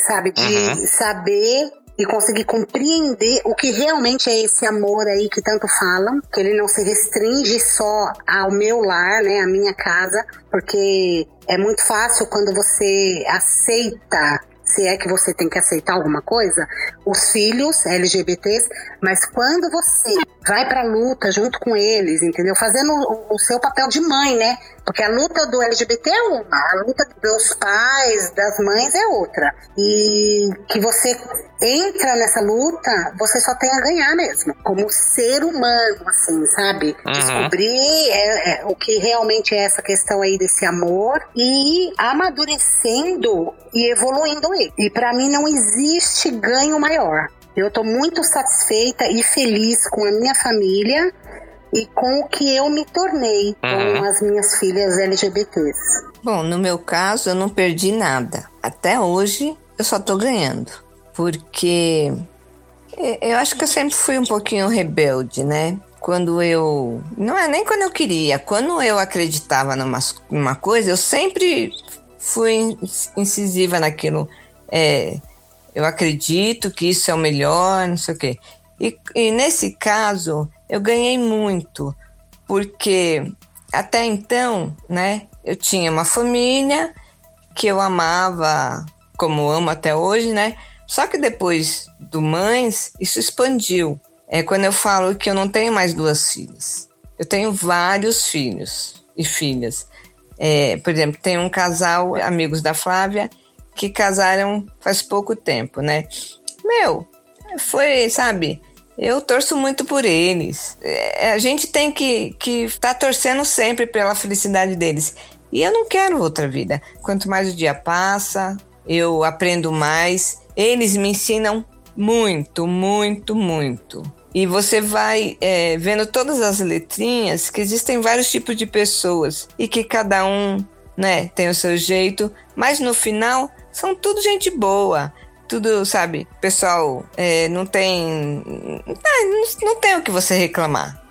sabe, de uhum. saber e conseguir compreender o que realmente é esse amor aí que tanto falam, que ele não se restringe só ao meu lar, né, à minha casa, porque é muito fácil quando você aceita se é que você tem que aceitar alguma coisa, os filhos LGBTs, mas quando você vai pra luta junto com eles, entendeu? Fazendo o, o seu papel de mãe, né? Porque a luta do LGBT é uma, a luta dos pais, das mães é outra. E que você entra nessa luta, você só tem a ganhar mesmo. Como ser humano, assim, sabe? Uhum. Descobrir é, é, o que realmente é essa questão aí desse amor e amadurecendo e evoluindo ele. E para mim não existe ganho maior. Eu tô muito satisfeita e feliz com a minha família e com o que eu me tornei uhum. com as minhas filhas LGBTs.
Bom, no meu caso, eu não perdi nada. Até hoje, eu só tô ganhando. Porque eu acho que eu sempre fui um pouquinho rebelde, né? Quando eu. Não é nem quando eu queria, quando eu acreditava numa, numa coisa, eu sempre fui incisiva naquilo. É, eu acredito que isso é o melhor, não sei o quê. E, e nesse caso, eu ganhei muito, porque até então, né, eu tinha uma família que eu amava, como amo até hoje, né? Só que depois do Mães, isso expandiu. é quando eu falo que eu não tenho mais duas filhas. Eu tenho vários filhos e filhas. É, por exemplo, tem um casal, amigos da Flávia, que casaram faz pouco tempo, né? Meu, foi, sabe? Eu torço muito por eles. É, a gente tem que estar tá torcendo sempre pela felicidade deles. E eu não quero outra vida. Quanto mais o dia passa, eu aprendo mais. Eles me ensinam muito, muito, muito. E você vai é, vendo todas as letrinhas que existem vários tipos de pessoas e que cada um né, tem o seu jeito, mas no final são tudo gente boa. Tudo, sabe, pessoal, é, não tem. Não, não tem o que você reclamar.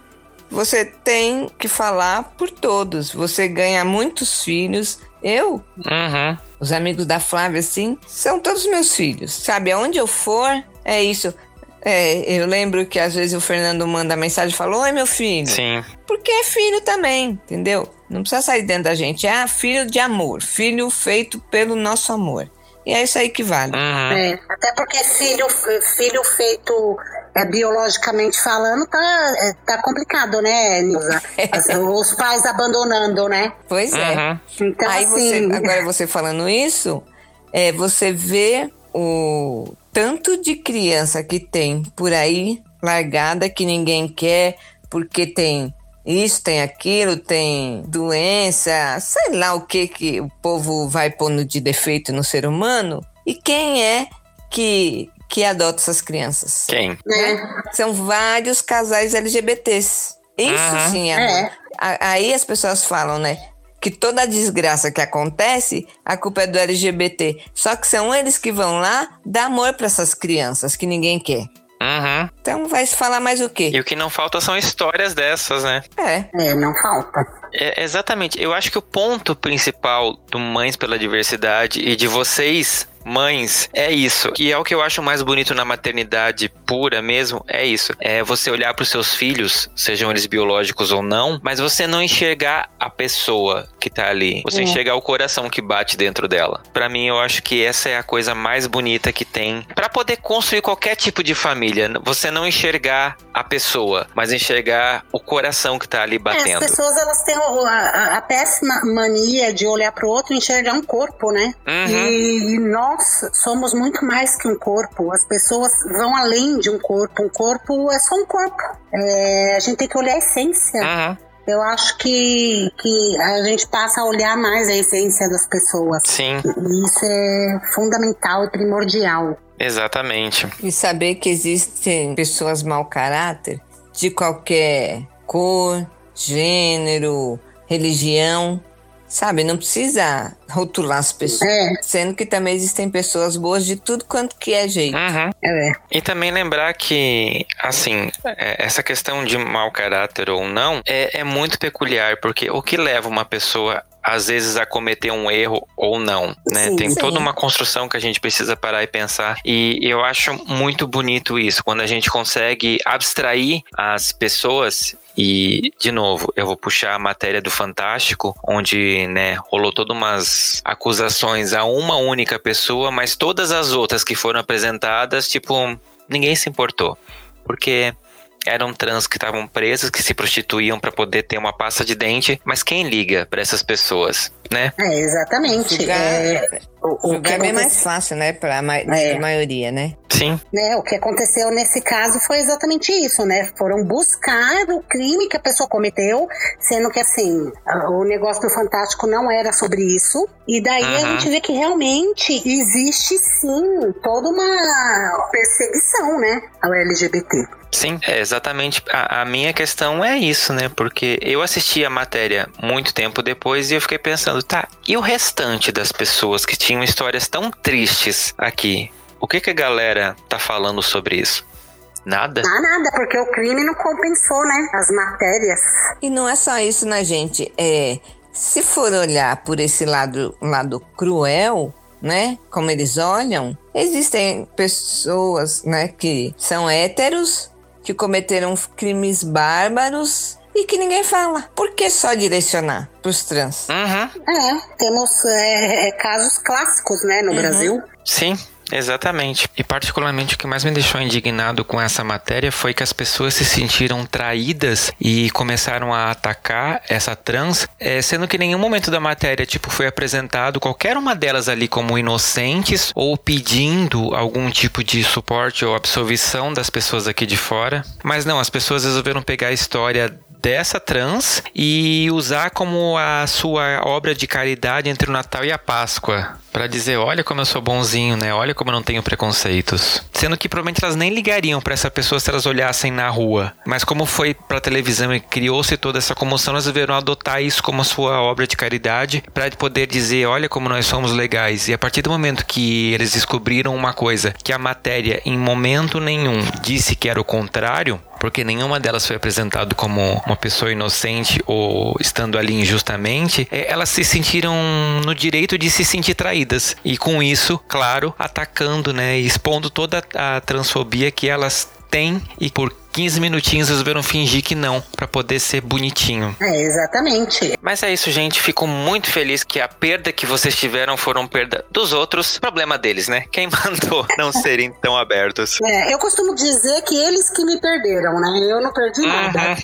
Você tem que falar por todos. Você ganha muitos filhos. Eu,
uhum.
os amigos da Flávia, assim, são todos meus filhos. Sabe, aonde eu for, é isso. É, eu lembro que às vezes o Fernando manda mensagem e fala: Oi, meu filho.
Sim.
Porque é filho também, entendeu? Não precisa sair dentro da gente. É filho de amor, filho feito pelo nosso amor. E é isso aí que vale.
Uhum.
É, até porque filho, filho feito é, biologicamente falando, tá, é, tá complicado, né, Nilza? Os pais abandonando, né?
Pois é.
Uhum.
Então,
aí
assim,
você, agora você falando isso, é, você vê o tanto de criança que tem por aí largada que ninguém quer porque tem isso, tem aquilo, tem doença, sei lá o que que o povo vai pondo de defeito no ser humano. E quem é que, que adota essas crianças?
Quem?
né?
São vários casais LGBTs. Isso
Uhum.
sim é.
É.
Aí as pessoas falam, né? Que toda a desgraça que acontece, a culpa é do LGBT. Só que são eles que vão lá dar amor para essas crianças que ninguém quer.
Uhum.
Então vai se falar mais o quê?
E o que não falta são histórias dessas, né?
É.
É, não falta.
É, exatamente. Eu acho que o ponto principal do Mães pela Diversidade e de vocês, mães, é isso. Que é o que eu acho mais bonito na maternidade pura mesmo, é isso. É você olhar para os seus filhos, sejam eles biológicos ou não, mas você não enxergar a pessoa que tá ali. Você
É.
enxergar o coração que bate dentro dela. Para mim, eu acho que essa é a coisa mais bonita que tem para poder construir qualquer tipo de família. Você não enxergar a pessoa, mas enxergar o coração que tá ali
É,
batendo.
as pessoas elas têm a, a- a péssima mania de olhar para o outro e enxergar um corpo, né?
Uhum.
E, e nós somos muito mais que um corpo. As pessoas vão além de um corpo. Um corpo é só um corpo. É, a gente tem que olhar a essência.
Uhum.
Eu acho que, que a gente passa a olhar mais a essência das pessoas.
Sim,
E isso é fundamental e primordial.
exatamente.
E saber que existem pessoas mau caráter de qualquer cor, gênero, religião. Sabe, não precisa rotular as pessoas.
É.
Sendo que também existem pessoas boas de tudo quanto que é jeito.
Uhum.
É.
E também lembrar que, assim, é, essa questão de mau caráter ou não é, é muito peculiar, porque o que leva uma pessoa às vezes a cometer um erro ou não, né?
Sim,
Tem
sim.
toda uma construção que a gente precisa parar e pensar. E eu acho muito bonito isso, quando a gente consegue abstrair as pessoas e, de novo, eu vou puxar a matéria do Fantástico, onde, né, rolou todas umas acusações a uma única pessoa, mas todas as outras que foram apresentadas, tipo, ninguém se importou. Porque eram trans que estavam presos, que se prostituíam para poder ter uma pasta de dente, mas quem liga para essas pessoas, né?
É, exatamente.
Julgar,
É, o, o que
é bem mais fácil, né? Pra ma
É.
pra maioria, né?
Sim,
né, o que aconteceu nesse caso foi exatamente isso, né? Foram buscar o crime que a pessoa cometeu, sendo que assim, a- o negócio do Fantástico não era sobre isso. E daí a
Uhum.
gente vê que realmente existe sim toda uma perseguição, né, ao LGBT.
sim, é exatamente. A, a minha questão é isso, né? Porque eu assisti a matéria muito tempo depois e eu fiquei pensando, tá, e o restante das pessoas que tinham histórias tão tristes aqui? O que, que a galera tá falando sobre isso? Nada?
Ah, nada, porque o crime não compensou, né? As matérias.
E não é só isso, né, gente? É, se for olhar por esse lado, lado cruel, né? Como eles olham, existem pessoas, né, que são héteros, que cometeram crimes bárbaros e que ninguém fala. Por que só direcionar pros trans?
Uhum.
É, temos é, é, casos clássicos, né, no Brasil.
Sim, Exatamente. E particularmente o que mais me deixou indignado com essa matéria foi que as pessoas se sentiram traídas e começaram a atacar essa trans, é, sendo que em nenhum momento da matéria tipo foi apresentado qualquer uma delas ali como inocentes ou pedindo algum tipo de suporte ou absolvição das pessoas aqui de fora. Mas não, as pessoas resolveram pegar a história dessa trans e usar como a sua obra de caridade entre o Natal e a Páscoa. Para dizer, olha como eu sou bonzinho, né? Olha como eu não tenho preconceitos. Sendo que provavelmente elas nem ligariam para essa pessoa se elas olhassem na rua. Mas como foi para televisão e criou-se toda essa comoção, elas resolveram adotar isso como sua obra de caridade para poder dizer, olha como nós somos legais. E a partir do momento que eles descobriram uma coisa, que a matéria em momento nenhum disse que era o contrário, porque nenhuma delas foi apresentada como uma pessoa inocente ou estando ali injustamente, é, elas se sentiram no direito de se sentir traídas. E com isso, claro, atacando, né, expondo toda a transfobia que elas têm e por 15 minutinhos resolveram fingir que não, para poder ser bonitinho.
É, exatamente.
Mas é isso, gente. Fico muito feliz que a perda que vocês tiveram foram perda dos outros. Problema deles, né? Quem mandou não serem tão abertos.
É, eu costumo dizer que eles que me perderam, né? Eu não perdi
Uhum.
nada.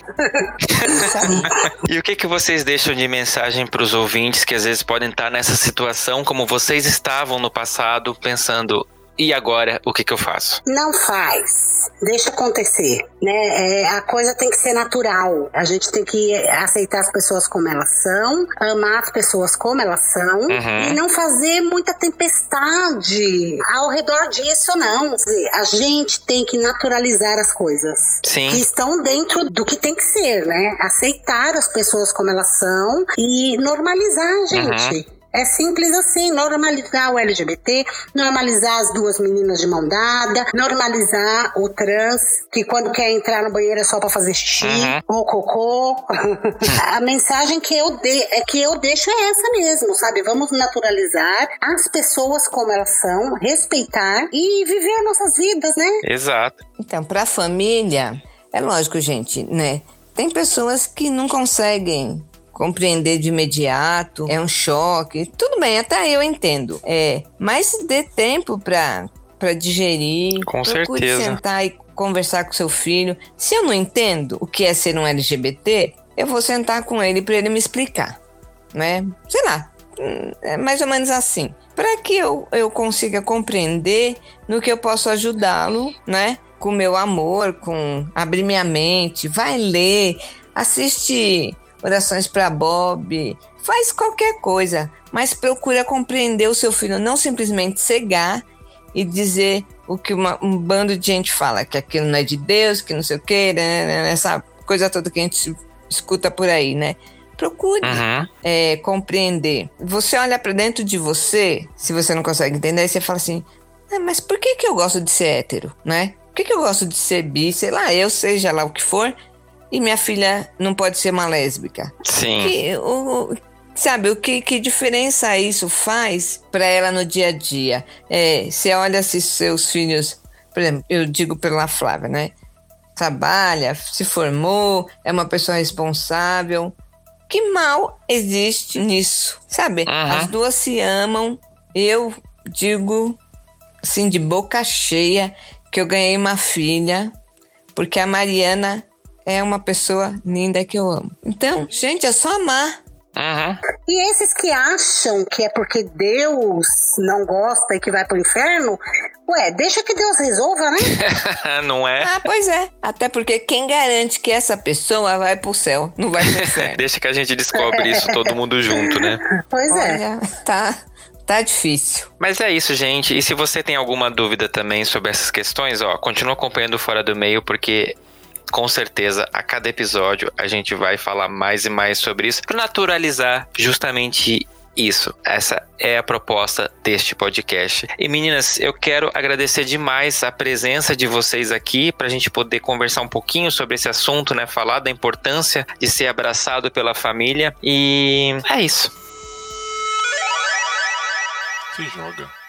E o que, que vocês deixam de mensagem para os ouvintes que às vezes podem estar nessa situação como vocês estavam no passado, pensando. E agora, o que, que eu faço?
Não faz. Deixa acontecer, né? É, a coisa tem que ser natural. A gente tem que aceitar as pessoas como elas são, amar as pessoas como elas são
Uhum.
e não fazer muita tempestade ao redor disso, não. A gente tem que naturalizar as coisas que
Sim.
estão dentro do que tem que ser, né? Aceitar as pessoas como elas são e normalizar, gente. É simples assim, normalizar o LGBT, normalizar as duas meninas de mão dada, normalizar o trans, que quando quer entrar no banheiro é só pra fazer xixi
Uhum.
ou cocô. A mensagem que eu, de, é que eu deixo é essa mesmo, sabe? Vamos naturalizar as pessoas como elas são, respeitar e viver nossas vidas, né?
Exato.
Então, para a família, é lógico, gente, né? Tem pessoas que não conseguem compreender de imediato, é um choque. Tudo bem, até eu entendo. É, mas dê tempo para para digerir.
Com
Procure
certeza.
sentar e conversar com seu filho. Se eu não entendo o que é ser um LGBT, eu vou sentar com ele para ele me explicar, né? Sei lá, hum, é mais ou menos assim. Para que eu, eu consiga compreender no que eu posso ajudá-lo, né? Com meu amor, com abrir minha mente, vai ler, assiste orações para Bob, faz qualquer coisa, mas procura compreender o seu filho, não simplesmente cegar e dizer o que uma- um bando de gente fala, que aquilo não é de Deus, que não sei o que, essa coisa toda que a gente escuta por aí, né? Procure
Uhum.
é, compreender. Você olha pra dentro de você, se você não consegue entender, você fala assim: "Ah, mas por que, que eu gosto de ser hétero, né? Por que, que eu gosto de ser bi, sei lá, eu, seja lá o que for, e minha filha não pode ser uma lésbica?
Sim.
Que, o, sabe, o que, que diferença isso faz pra ela no dia a dia? É, você olha se seus filhos, por exemplo, eu digo pela Flávia, né? Trabalha, se formou, é uma pessoa responsável. Que mal existe nisso, sabe?
Uhum.
As duas se amam. Eu digo, assim, de boca cheia, que eu ganhei uma filha, porque a Mariana é uma pessoa linda que eu amo. Então, gente, é só amar.
Uhum.
E esses que acham que é porque Deus não gosta e que vai pro inferno, ué, deixa que Deus resolva, né?
não é?
Ah, pois é. Até porque quem garante que essa pessoa vai pro céu, não vai pro inferno?
Deixa que a gente descobre isso todo mundo junto, né?
Pois é.
Olha, tá, tá difícil.
Mas é isso, gente. E se você tem alguma dúvida também sobre essas questões, ó, continua acompanhando Fora do Meio, porque com certeza a cada episódio a gente vai falar mais e mais sobre isso para naturalizar justamente isso. Essa é a proposta deste podcast. E meninas, eu quero agradecer demais a presença de vocês aqui para a gente poder conversar um pouquinho sobre esse assunto, né? Falar da importância de ser abraçado pela família. E é isso.
Se joga.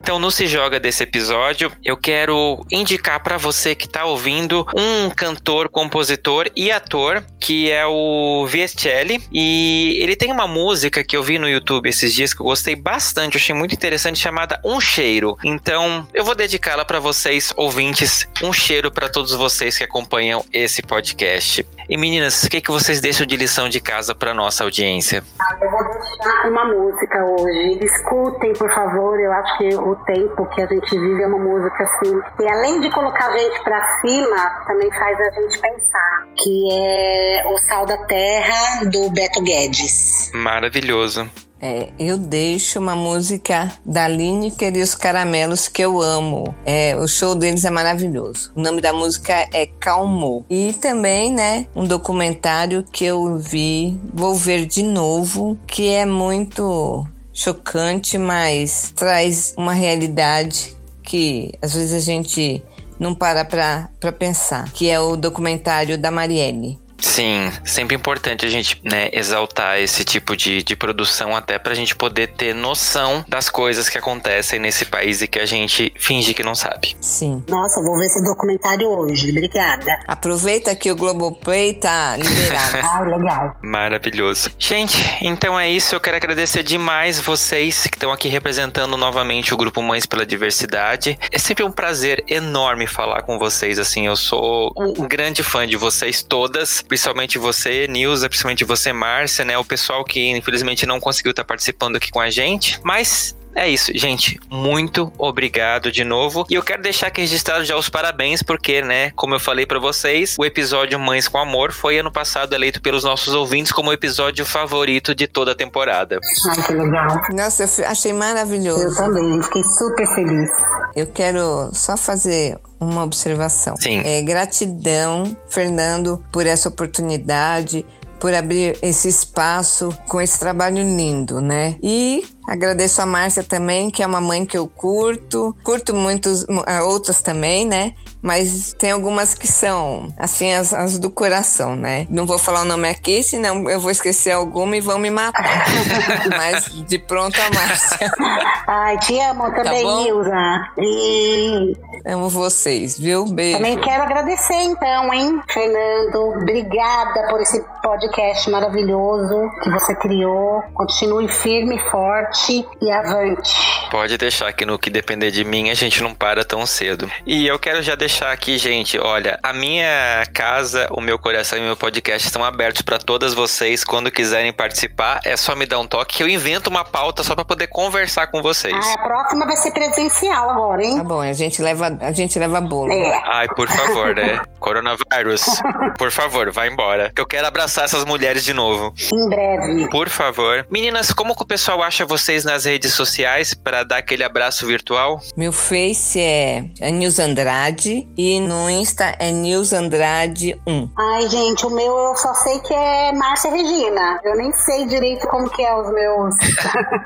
Então, no Se Joga desse episódio, eu quero indicar para você que tá ouvindo um cantor, compositor e ator que é o Viestielli e ele tem uma música que eu vi no YouTube esses dias que eu gostei bastante, achei muito interessante chamada Um Cheiro. Então, eu vou dedicá-la para vocês ouvintes, um cheiro para todos vocês que acompanham esse podcast. E meninas, o que, que vocês deixam de lição de casa para nossa audiência?
Ah, eu vou deixar uma música hoje. Escutem, por favor. Eu acho que o tempo que a gente vive é uma música assim. E além de colocar a gente para cima, também faz a gente pensar. Que é O Sal da Terra, do Beto Guedes.
Maravilhoso.
É, eu deixo uma música da Lineker e os Caramelos que eu amo. É, o show deles é maravilhoso. O nome da música é Calmou. E também, né, um documentário que eu vi, vou ver de novo, que é muito chocante, mas traz uma realidade que às vezes a gente não para pra pensar, que é o documentário da Marielle.
Sim, sempre importante a gente né, exaltar esse tipo de, de produção até pra gente poder ter noção das coisas que acontecem nesse país e que a gente finge que não sabe.
Sim.
Nossa, vou ver esse documentário hoje. Obrigada.
Aproveita que o Globoplay tá liberado.
ah, legal.
Maravilhoso. Gente, então é isso. Eu quero agradecer demais vocês que estão aqui representando novamente o Grupo Mães pela Diversidade. É sempre um prazer enorme falar com vocês. Assim, eu sou um grande fã de vocês todas principalmente você, Nilza, principalmente você, Márcia, né? O pessoal que infelizmente não conseguiu estar participando aqui com a gente, mas é isso, gente. Muito obrigado de novo. E eu quero deixar aqui registrado já os parabéns, porque, né, como eu falei para vocês, o episódio Mães com Amor foi ano passado eleito pelos nossos ouvintes como o episódio favorito de toda a temporada.
Ai, que legal.
Nossa, eu achei maravilhoso.
Eu também, fiquei super feliz.
Eu quero só fazer uma observação.
Sim.
É, gratidão, Fernando, por essa oportunidade, por abrir esse espaço com esse trabalho lindo, né? E agradeço a Márcia também, que é uma mãe que eu curto, curto muitos outras também, né? Mas tem algumas que são, assim, as, as, do coração, né? Não vou falar o nome aqui, senão eu vou esquecer alguma e vão me matar. Mas de pronto a Márcia.
Ai, te amo também, tá Nilza. E...
Amo vocês, viu? Beijo.
Também quero agradecer, então, hein, Fernando. Obrigada por esse podcast maravilhoso que você criou. Continue firme e forte e avante.
Pode deixar que no que depender de mim a gente não para tão cedo. E eu quero já deixar aqui, gente, olha, a minha casa, o meu coração e o meu podcast estão abertos para todas vocês. Quando quiserem participar, é só me dar um toque que eu invento uma pauta só para poder conversar com vocês.
Ah, a próxima vai ser presencial agora, hein?
Tá bom, a gente leva, a gente leva bolo.
É.
Ai, por favor, né? Coronavírus, por favor, vai embora. Eu quero abraçar essas mulheres de novo.
Em breve.
Por favor. Meninas, como que o pessoal acha vocês nas redes sociais para dar aquele abraço virtual?
Meu Face é, é News Andrade e no Insta é News Andrade 1.
Ai, gente, o meu eu só sei que é Márcia Regina. Eu nem sei direito como que é os meus.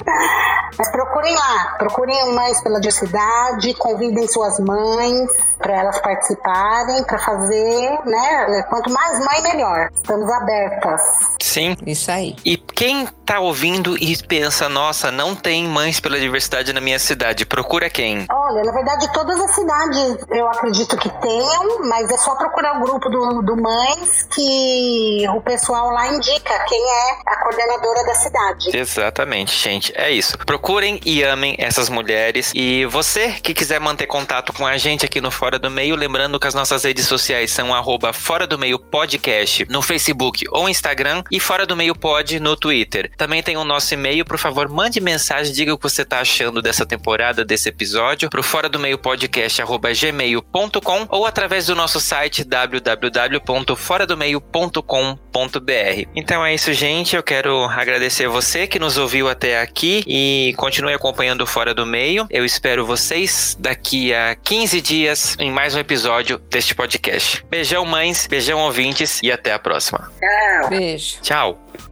Mas procurem lá, procurem mais pela diversidade, convidem suas mães para elas participarem, para fazer, né? Quanto mais mãe, melhor. Estamos abertas.
Sim.
Isso aí.
E quem tá ouvindo e pensa, nossa, não tem mães pela diversidade na minha cidade, procura quem?
Olha, na verdade, todas as cidades eu acredito que tenham, mas é só procurar o grupo do, do Mães que o pessoal lá indica quem é a coordenadora da cidade.
Exatamente, gente. É isso. Procurem e amem essas mulheres. E você que quiser manter contato com a gente aqui no Fora do Meio, lembrando que as nossas redes sociais são arroba Fora do Meio Podcast no Facebook ou Instagram e Fora do Meio Pod no Twitter. Também tem o nosso e-mail, por favor, mande mensagem, diga o que você está achando dessa temporada, desse episódio, pro Fora do Meio Podcast arroba gmail.com ou através do nosso site www.foradomeio.com.br. Então é isso, gente. Eu quero agradecer você que nos ouviu até aqui e continue acompanhando o Fora do Meio. Eu espero vocês daqui a 15 dias em mais um episódio deste podcast. Beijão, mães, beijão, ouvintes e até a próxima.
Tchau.
Beijo.
Tchau.